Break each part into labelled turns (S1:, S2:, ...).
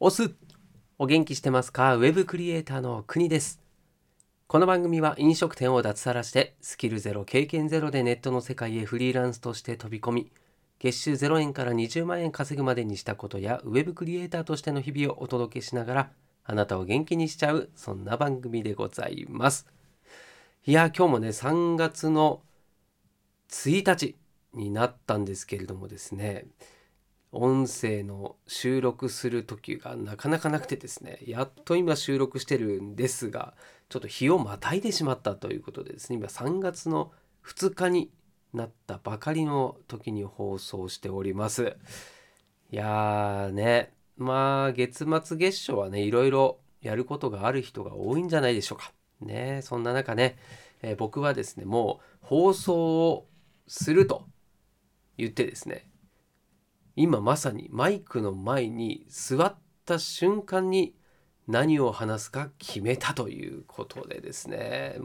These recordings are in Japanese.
S1: オスお元気してますか？ウェブクリエイターの国です。この番組は飲食店を脱サラしてスキルゼロ経験ゼロでネットの世界へフリーランスとして飛び込み月収0円から20万円稼ぐまでにしたことやウェブクリエイターとしての日々をお届けしながらあなたを元気にしちゃうそんな番組でございます。いや今日もね3月の1日になったんですけれどもですね音声の収録する時がなかなかなくてですねやっと今収録してるんですがちょっと日をまたいでしまったということでですね今3月の2日になったばかりの時に放送しております。いやーねまあ月末月初はねいろいろやることがある人が多いんじゃないでしょうか。ねそんな中ね、えー、僕はですねもう放送をすると言ってですね今まさにマイクの前に座った瞬間に何を話すか決めたということでですね。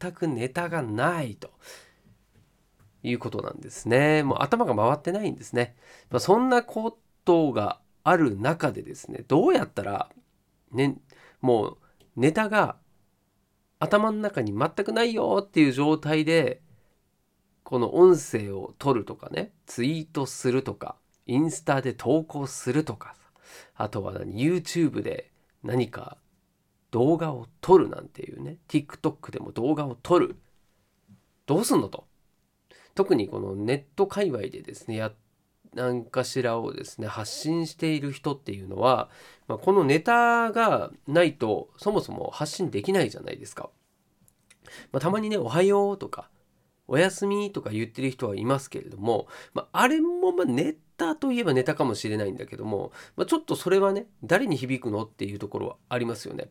S1: 全くネタがないということなんですね。もう頭が回ってないんですね、まあ、そんなことがある中でですねどうやったらねもうネタが頭の中に全くないよっていう状態でこの音声を取るとかねツイートするとかインスタで投稿するとかあとは YouTube で何か動画を撮るなんていうね。TikTok でも動画を撮る。どうすんのと。特にこのネット界隈でですねや何かしらをですね発信している人っていうのは、まあ、このネタがないとそもそも発信できないじゃないですか。まあ、たまにね「おはよう」とか「おやすみ」とか言ってる人はいますけれども、まあ、あれもまネタといえばネタかもしれないんだけども、まあ、ちょっとそれはね誰に響くのっていうところはありますよね。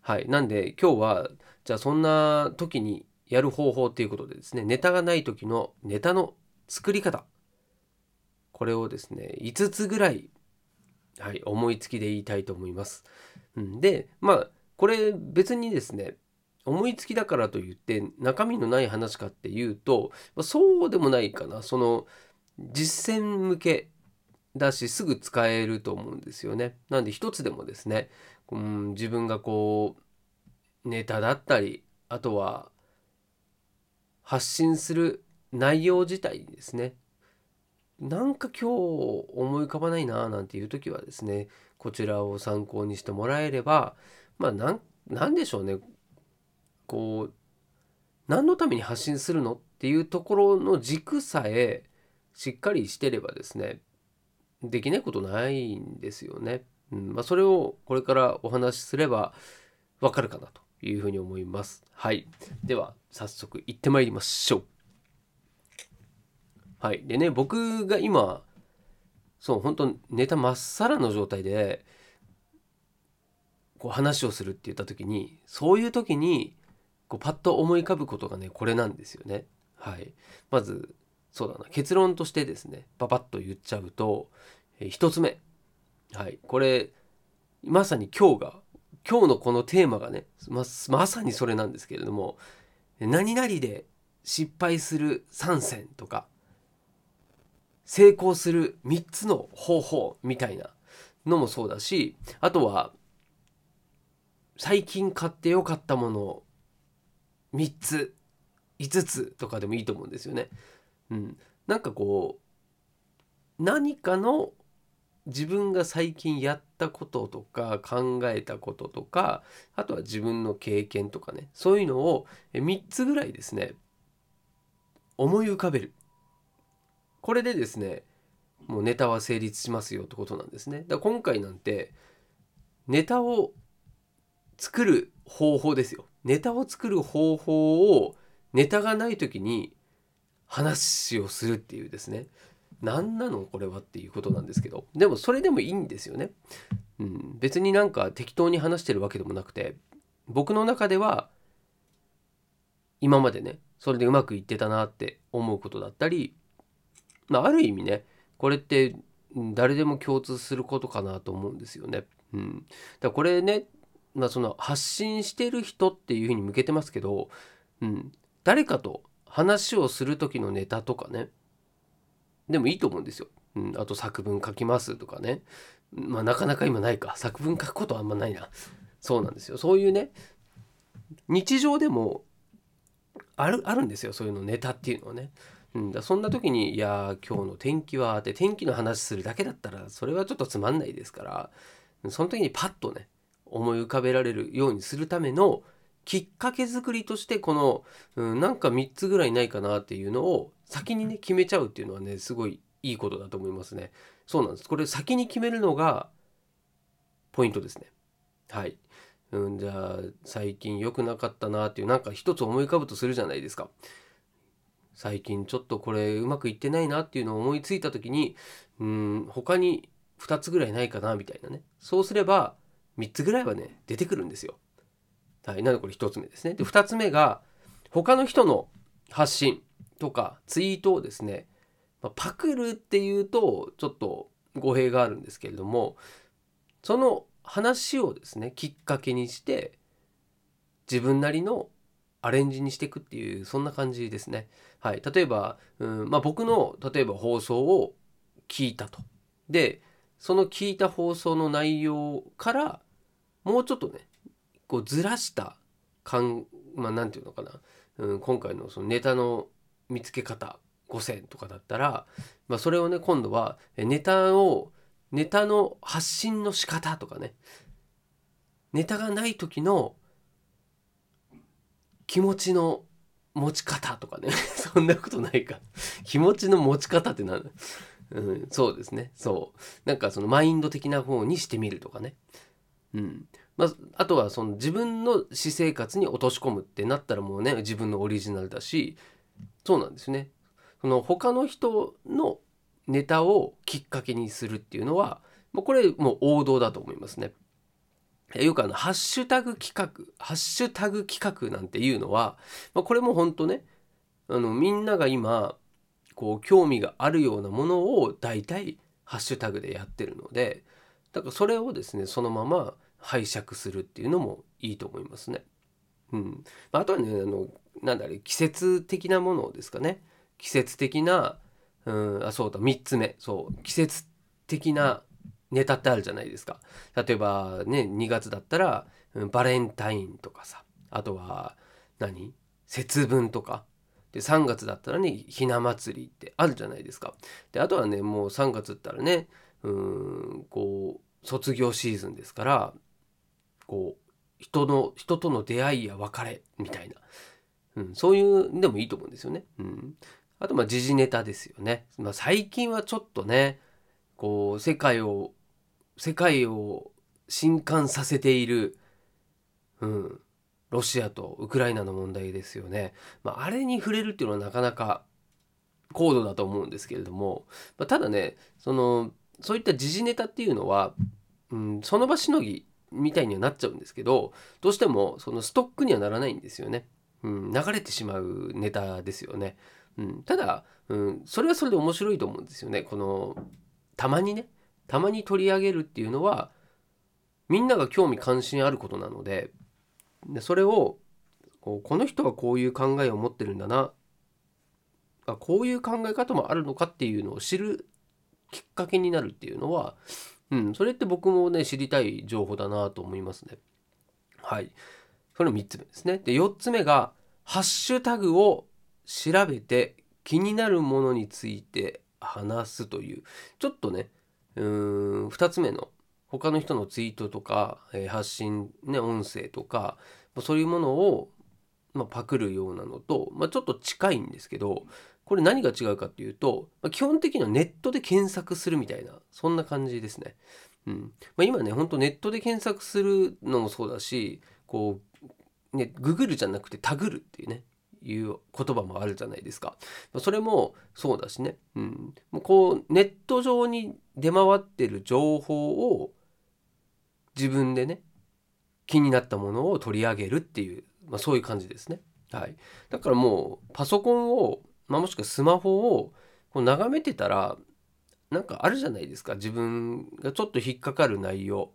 S1: はい、なんで今日はじゃあそんな時にやる方法っていうことでですねネタがない時のネタの作り方これをですね5つぐらい、はい、思いつきで言いたいと思います。でまあこれ別にですね思いつきだからといって中身のない話かっていうと、そうでもないかなその実践向けだしすぐ使えると思うんですよね。なんで一つでもですね、うん、自分がこうネタだったりあとは発信する内容自体にですねなんか今日思い浮かばないななんていう時はですねこちらを参考にしてもらえればまあなんなんでしょうねこう何のために発信するのっていうところの軸さえしっかりしてればですねできないことないんですよね。うんまあ、それをこれからお話しすればわかるかなというふうに思います。はい。では早速行ってまいりましょう。はい。でね僕が今そう本当ネタまっさらの状態でこう話をするって言った時にそういう時にこうパッと思い浮かぶことがねこれなんですよね。はい。まずそうだな。結論としてですねパパッと言っちゃうと、えー、1つ目。はい。これまさに今日が今日のこのテーマがねままさにそれなんですけれども何々で失敗する3選とか成功する3つの方法みたいなのもそうだしあとは最近買ってよかったもの3つ5つとかでもいいと思うんですよね。うん、なんかこう何かの自分が最近やったこととか考えたこととかあとは自分の経験とかねそういうのを3つぐらいですね思い浮かべる。これでですねもうネタは成立しますよってことなんですね。だ今回なんてネタを作る方法ですよ。ネタを作る方法をネタがない時に話をするっていうですね。何なのこれはっていうことなんですけど。でもそれでもいいんですよね、うん、別になんか適当に話してるわけでもなくて僕の中では今までねそれでうまくいってたなって思うことだったり、まあ、ある意味ねこれって誰でも共通することかなと思うんですよね。うん、だからこれね、まあ、その発信してる人っていうふうに向けてますけど、うん、誰かと話をする時のネタとかね。でもいいと思うんですよ。うん、あと作文書きますとかね。まあなかなか今ないか。作文書くことはあんまないな。そうなんですよ。そういうね日常でもあるあるんですよ。そういうのネタっていうのはね。うん、だそんな時に「いや今日の天気は」って天気の話するだけだったらそれはちょっとつまんないですからその時にパッとね思い浮かべられるようにするためのきっかけ作りとしてこの、うん、なんか3つぐらいないかなっていうのを先にね決めちゃうっていうのはねすごいいいことだと思いますね。そうなんです。これ先に決めるのがポイントですね。はい。うん、じゃあ最近良くなかったなっていうなんか一つ思い浮かぶとするじゃないですか。最近ちょっとこれうまくいってないなっていうのを思いついた時にうん他に2つぐらいないかなみたいなねそうすれば3つぐらいはね出てくるんですよ。はい、なのでこれ1つ目ですね。で2つ目が他の人の発信とかツイートをですね、まあ、パクるっていうとちょっと語弊があるんですけれどもその話をですねきっかけにして自分なりのアレンジにしていくっていうそんな感じですね。はい、例えば、うんまあ、僕の例えば放送を聞いたと。でその聞いた放送の内容からもうちょっとねこうずらした感まあ何て言うのかな、うん、今回のそのネタの見つけ方5選とかだったら、まあ、それをね今度はネタをネタの発信の仕方とかねネタがない時の気持ちの持ち方とかね そんなことないか。気持ちの持ち方って何うん、そうですね。そう。なんかそのマインド的な方にしてみるとかね。うん。まあ、あとはその自分の私生活に落とし込むってなったらもうね自分のオリジナルだしそうなんですねその他の人のネタをきっかけにするっていうのはもうこれもう王道だと思いますね。よくあのハッシュタグ企画ハッシュタグ企画なんていうのは、まあ、これも本当ねあのみんなが今こう興味があるようなものを大体ハッシュタグでやってるのでだからそれをですねそのまま拝借するっていうのもいいと思いますね。うん、あとはねあのなんだろう季節的なものですかね。季節的なうんあそうだ3つ目。そう。季節的なネタってあるじゃないですか。例えばね2月だったら、うん、バレンタインとかさ。あとは何？節分とか。で3月だったらねひな祭りってあるじゃないですか。であとはねもう3月ったらねうんこう卒業シーズンですからこう人の人との出会いや別れみたいな、うん、そういうでもいいと思うんですよね。うん、あとまあ時事ネタですよね。まあ、最近はちょっとねこう世界を世界を震撼させている、うん、ロシアとウクライナの問題ですよね。まあ、あれに触れるっていうのはなかなか高度だと思うんですけれども、まあ、ただねそのそういった時事ネタっていうのは、うん、その場しのぎみたいにはなっちゃうんですけどどうしてもそのストックにはならないんですよね。うん、流れてしまうネタですよね。うん、ただ、うん、それはそれで面白いと思うんですよね。このたまにねたまに取り上げるっていうのはみんなが興味関心あることなのででそれをこの人はこういう考えを持ってるんだなあこういう考え方もあるのかっていうのを知るきっかけになるっていうのはうん、それって僕もね、知りたい情報だなと思いますね。はい。それ3つ目ですね。で、4つ目が、ハッシュタグを調べて気になるものについて話すという、ちょっとね、うーん、2つ目の他の人のツイートとか、え、発信、ね、音声とか、そういうものを、まあ、パクるようなのと、まあ、ちょっと近いんですけど、これ何が違うかっていうと、まあ、基本的にはネットで検索するみたいなそんな感じですね。うんまあ、今ねほんとネットで検索するのもそうだしこうねググるじゃなくてタグるっていうねいう言葉もあるじゃないですか。それもそうだしね、うん、もうこうネット上に出回ってる情報を自分でね気になったものを取り上げるっていう、まあ、そういう感じですね。はい、だからもうパソコンをまあ、もしくはスマホをこう眺めてたらなんかあるじゃないですか自分がちょっと引っかかる内容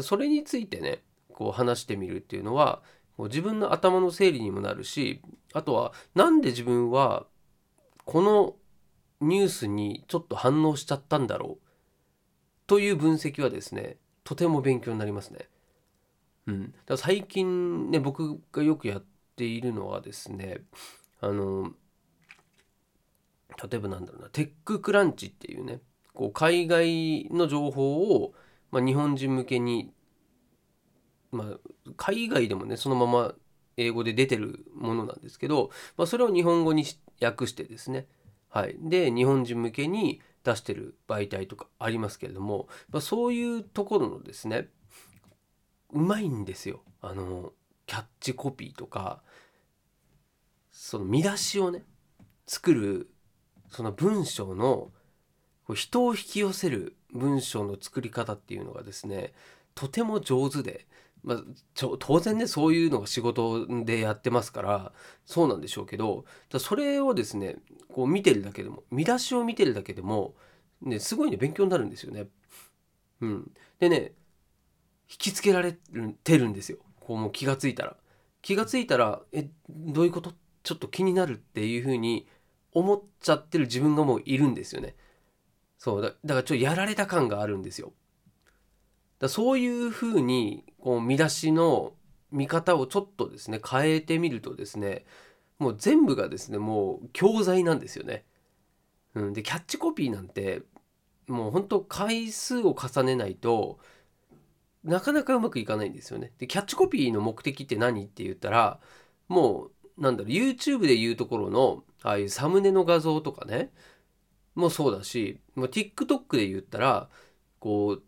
S1: それについてねこう話してみるっていうのはもう自分の頭の整理にもなるしあとは何で自分はこのニュースにちょっと反応しちゃったんだろうという分析はですねとても勉強になりますね。うん、だ最近ね僕がよくやっているのはですねあの例えばなんだろうなテッククランチっていうねこう海外の情報を、まあ、日本人向けに、まあ、海外でもねそのまま英語で出てるものなんですけど、まあ、それを日本語に訳してですね、はい、で日本人向けに出してる媒体とかありますけれども、まあ、そういうところのですねうまいんですよあのキャッチコピーとかその見出しをね作るその文章の人を引き寄せる文章の作り方っていうのがですねとても上手で、まあ、当然ねそういうのが仕事でやってますからそうなんでしょうけどそれをですねこう見てるだけでも見出しを見てるだけでも、ね、すごいね勉強になるんですよね。うん、でねきつけられてるんですよこうもう気がついたら。気がついたらえどういうこと？ちょっと気になるっていうふうに思っちゃってる自分がもういるんですよね。そうだだからちょっとやられた感があるんですよ。だそういうふうにこう見出しの見方をちょっとですね変えてみるとですねもう全部がですねもう教材なんですよね。うん、でキャッチコピーなんてもう本当回数を重ねないとなかなかうまくいかないんですよね。でキャッチコピーの目的って何って言ったらもうなんだろう YouTube で言うところのああいうサムネの画像とかねもそうだし、まあ、TikTok で言ったらこ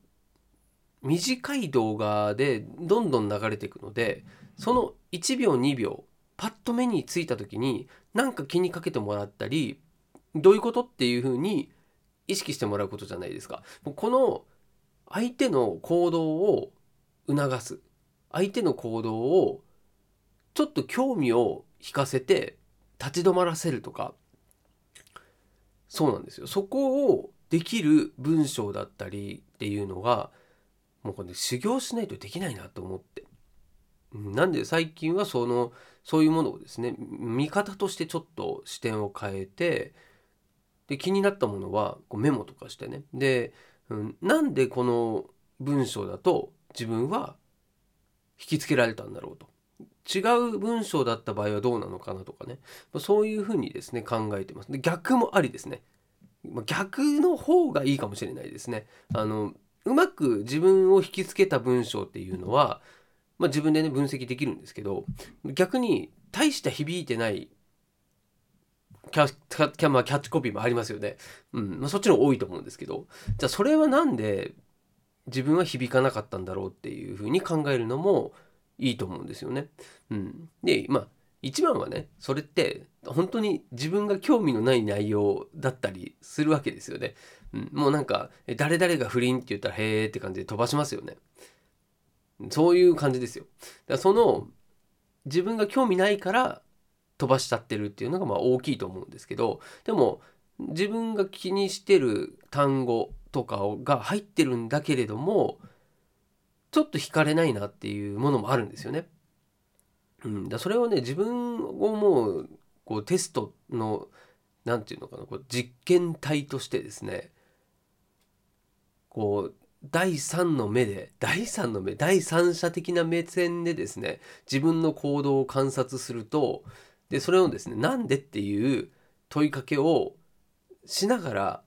S1: う短い動画でどんどん流れていくのでその1秒2秒パッと目についた時に何か気にかけてもらったりどういうことっていうふうに意識してもらうことじゃないですか。この相手の行動を促す。相手の行動をちょっと興味を引かせて立ち止まらせるとか。そうなんですよ。そこをできる文章だったりっていうのがもうこれ、ね、修行しないとできないなと思って。なんで最近はそのそういうものをですね見方としてちょっと視点を変えてで気になったものはこうメモとかしてね。で、うん、なんでこの文章だと自分は引きつけられたんだろうと。違う文章だった場合はどうなのかなとかね。そういうふうにですね考えてます。で逆もありですね。逆の方がいいかもしれないですね。あのうまく自分を引きつけた文章っていうのは、まあ、自分でね分析できるんですけど逆に大して響いてないキャキャ,、まあ、キャッチコピーもありますよね、うんまあ、そっちの多いと思うんですけどじゃあそれは何で自分は響かなかったんだろうっていうふうに考えるのもいいと思うんですよね。うん、でまあ一番はねそれって本当に自分が興味のない内容だったりするわけですよね。うん、もうなんか誰々が不倫って言ったらへーって感じで飛ばしますよね。そういう感じですよ。だからその自分が興味ないから飛ばしちゃってるっていうのがまあ大きいと思うんですけどでも自分が気にしてる単語とかが入ってるんだけれどもちょっと惹かれないなっていうものもあるんですよね。うん、だそれをね自分をもうこうテストの何て言うのかなこう実験体としてですねこう第三の目で第三の目第三者的な目線でですね自分の行動を観察するとでそれをですねなんでっていう問いかけをしながら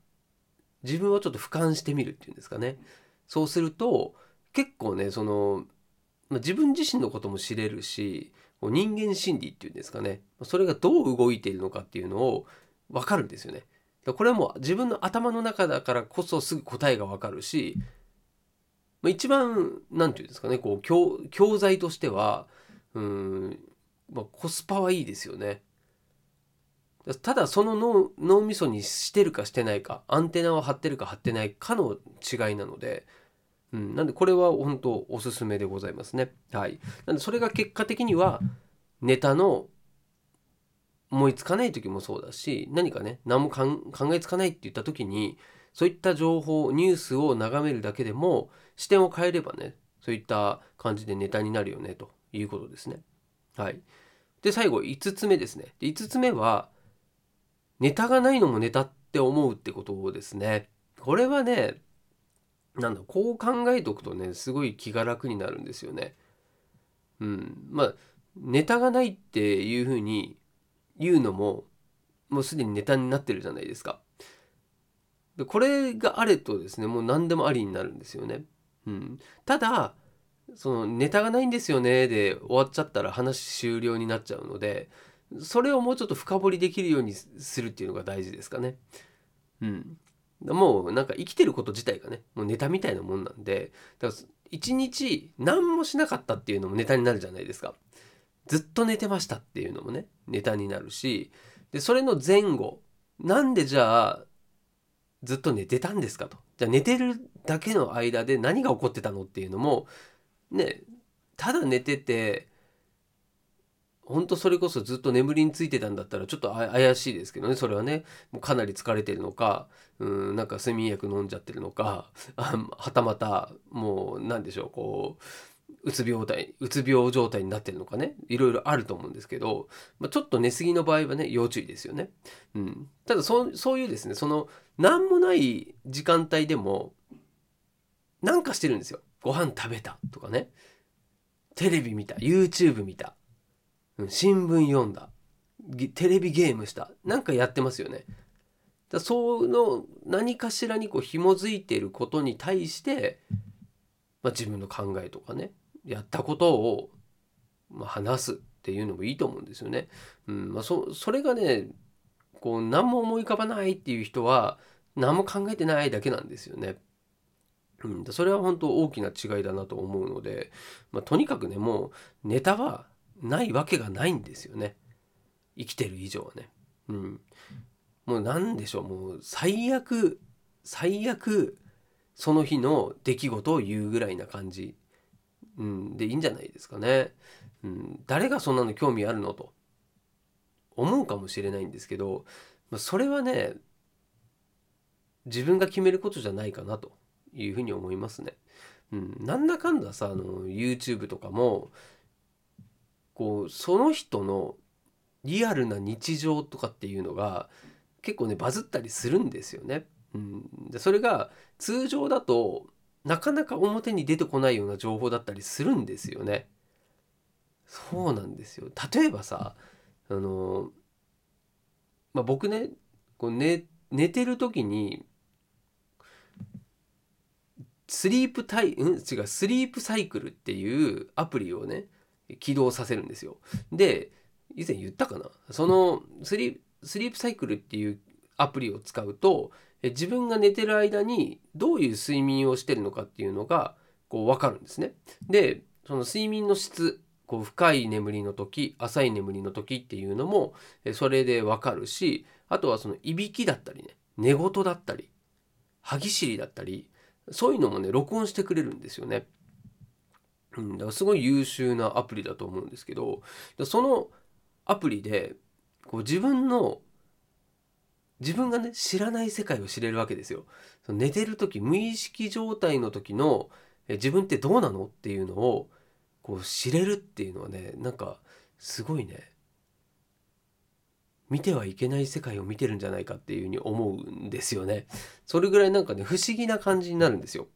S1: 自分をちょっと俯瞰してみるっていうんですかねそうすると結構ねその、まあ、自分自身のことも知れるし人間心理っていうんですかねそれがどう動いているのかっていうのを分かるんですよね。これはもう自分の頭の中だからこそすぐ答えが分かるし、まあ、一番何て言うんですかねこう教教材としてはうん、まあ、コスパはいいですよね。ただその脳脳みそにしてるかしてないかアンテナを張ってるか張ってないかの違いなのでうん、なんでこれは本当おすすめでございますね。はい。なんでそれが結果的にはネタの思いつかない時もそうだし何かね何も考えつかないって言った時にそういった情報ニュースを眺めるだけでも視点を変えればねそういった感じでネタになるよねということですね。はい。で最後5つ目ですね。で5つ目はネタがないのもネタって思うってことですね。これはねなんだこう考えとくとねすごい気が楽になるんですよね。うん、まあネタがないっていうふうに言うのももうすでにネタになってるじゃないですか。でこれがあれとですねもう何でもありになるんですよね。うん、ただそのネタがないんですよねで終わっちゃったら話終了になっちゃうのでそれをもうちょっと深掘りできるようにするっていうのが大事ですかね。うん。もうなんか生きてること自体がねもうネタみたいなもんなんでだから一日何もしなかったっていうのもネタになるじゃないですか。ずっと寝てましたっていうのもねネタになるしでそれの前後なんでじゃあずっと寝てたんですかとじゃあ寝てるだけの間で何が起こってたのっていうのもねただ寝てて本当それこそずっと眠りについてたんだったらちょっと怪しいですけどねそれはねもうかなり疲れてるのかうんなんか睡眠薬飲んじゃってるのかはたまたもう何でしょうこううつ病態うつ病状態になってるのかねいろいろあると思うんですけど、まあ、ちょっと寝過ぎの場合はね要注意ですよね。うん、ただそそういうですねその何もない時間帯でもなんかしてるんですよ。ご飯食べたとかねテレビ見た YouTube 見た新聞読んだテレビゲームしたなんかやってますよね。だその何かしらにこう紐づいていることに対して、まあ、自分の考えとかねやったことを、まあ、話すっていうのもいいと思うんですよね。うんまあそ、それがねこう何も思い浮かばないっていう人は何も考えてないだけなんですよね。うん、それは本当大きな違いだなと思うので、まあ、とにかくねもうネタはないわけがないんですよね。生きてる以上はね。うん、もう何でしょう。もう最悪最悪その日の出来事を言うぐらいな感じ、うん、でいいんじゃないですかね。うん、誰がそんなの興味あるのと。思うかもしれないんですけどまあそれはね自分が決めることじゃないかなと。いうふうに思いますね。うん、なんだかんださあの YouTube とかもこうその人のリアルな日常とかっていうのが結構ねバズったりするんですよね。うん、でそれが通常だとなかなか表に出てこないような情報だったりするんですよね。そうなんですよ。例えばさあの、まあ、僕ねこう寝寝てる時にスリープタイ、うん？違う、スリープサイクルっていうアプリをね、起動させるんですよ。で以前言ったかな？そのスリープサイクルっていうアプリを使うと自分が寝てる間にどういう睡眠をしてるのかっていうのがこう分かるんですね。でその睡眠の質こう深い眠りの時浅い眠りの時っていうのもそれで分かるしあとはそのいびきだったりね寝言だったり歯ぎしりだったりそういうのもね録音してくれるんですよね。うん、だからすごい優秀なアプリだと思うんですけどそのアプリでこう自分の自分がね知らない世界を知れるわけですよ。その寝てる時無意識状態の時のえ自分ってどうなのっていうのをこう知れるっていうのはねなんかすごいね見てはいけない世界を見てるんじゃないかっていうふうに思うんですよね。それぐらいなんかね不思議な感じになるんですよ。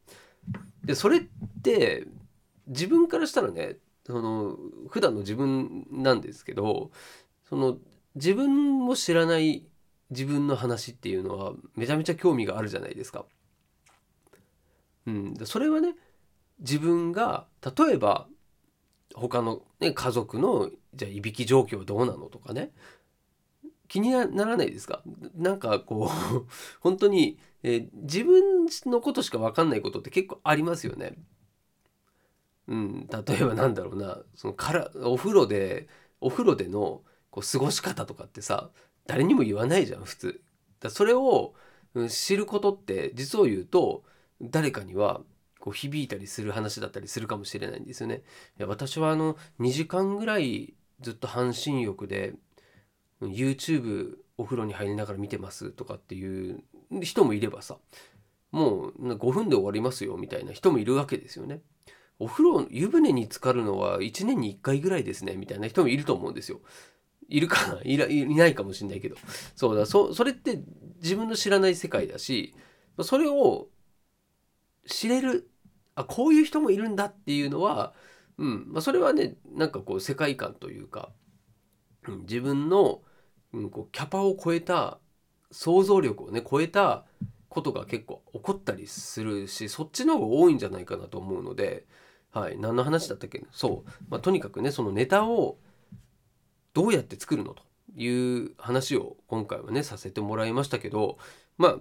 S1: でそれって自分からしたらねその普段の自分なんですけどその自分も知らない自分の話っていうのはめちゃめちゃ興味があるじゃないですか。うん、それはね自分が例えば他の、ね、家族のじゃあいびき状況どうなのとかね気にならないですか？なんかこう 本当に、えー、自分のことしか分かんないことって結構ありますよね。うん、例えばなんだろうなそのからお風呂でお風呂でのこう過ごし方とかってさ誰にも言わないじゃん普通。だそれを知ることって実を言うと誰かにはこう響いたりする話だったりするかもしれないんですよね。いや私はあの2時間ぐらいずっと半身浴で YouTube お風呂に入りながら見てますとかっていう人もいればさもう5分で終わりますよみたいな人もいるわけですよね。お風呂湯船に浸かるのは1年に1回ぐらいですねみたいな人もいると思うんですよ。いるかな？いないかもしれないけどそうだそれって自分の知らない世界だしそれを知れるあこういう人もいるんだっていうのは、うんまあ、それはねなんかこう世界観というか、自分の、うん、こうキャパを超えた想像力をね超えたことが結構起こったりするしそっちの方が多いんじゃないかなと思うので、はい、何の話だったっけ？そう、まあ、とにかくねそのネタをどうやって作るのという話を今回はねさせてもらいましたけどまあ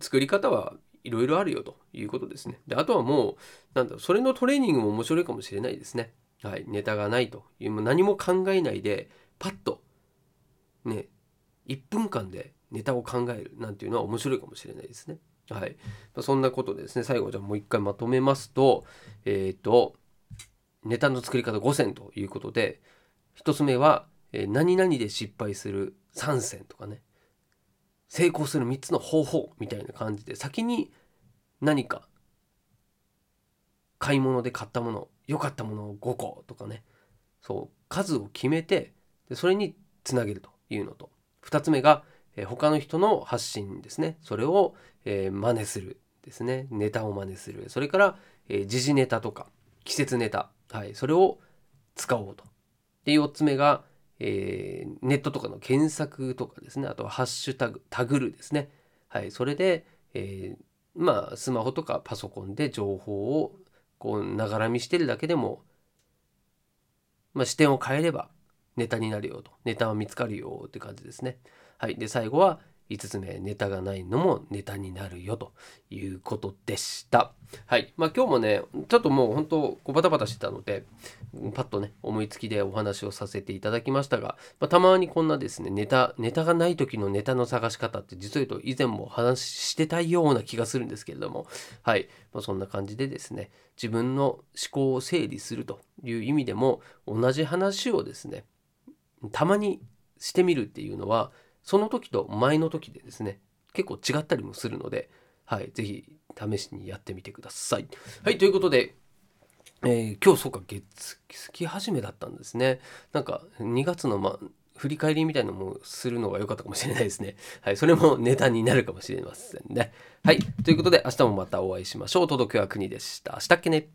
S1: 作り方はいろいろあるよということですね。であとはもうなんだろうそれのトレーニングも面白いかもしれないですね。はい、ネタがないというもう何も考えないでパッとね1分間でネタを考えるなんていうのは面白いかもしれないですね。はい、そんなことでですね最後じゃあもう一回まとめますとえっ、ー、とネタの作り方5選ということで1つ目は、えー、何々で失敗する3選とかね成功する3つの方法みたいな感じで先に何か買い物で買ったもの良かったものを5個とかねそう数を決めてでそれにつなげるというのと。2つ目が、え、他の人の発信ですね。それを、えー、真似するですね。ネタを真似する。それから、えー、時事ネタとか季節ネタ、はい、それを使おうと。で4つ目が、えー、ネットとかの検索とかですね。あとはハッシュタグタグるですね。はい。それで、えー、まあスマホとかパソコンで情報をこうながら見してるだけでも、まあ、視点を変えればネタになるよと。ネタは見つかるよって感じですね。はい。で最後は5つ目ネタがないのもネタになるよということでした。はい。まあ今日もねちょっともう本当こうバタバタしてたのでパッとね思いつきでお話をさせていただきましたが、まあ、たまにこんなですねネタネタがない時のネタの探し方って実を言うと以前も話してたような気がするんですけれども。はい、まあ、そんな感じでですね自分の思考を整理するという意味でも同じ話をですねたまにしてみるっていうのはその時と前の時でですね結構違ったりもするので、はい、ぜひ試しにやってみてください。はい、ということで、えー、今日そうか月月始めだったんですね。なんか2月の、ま、振り返りみたいなのもするのが良かったかもしれないですね。はい、それもネタになるかもしれませんね。はい、ということで明日もまたお会いしましょう。届けは国でした。したっけね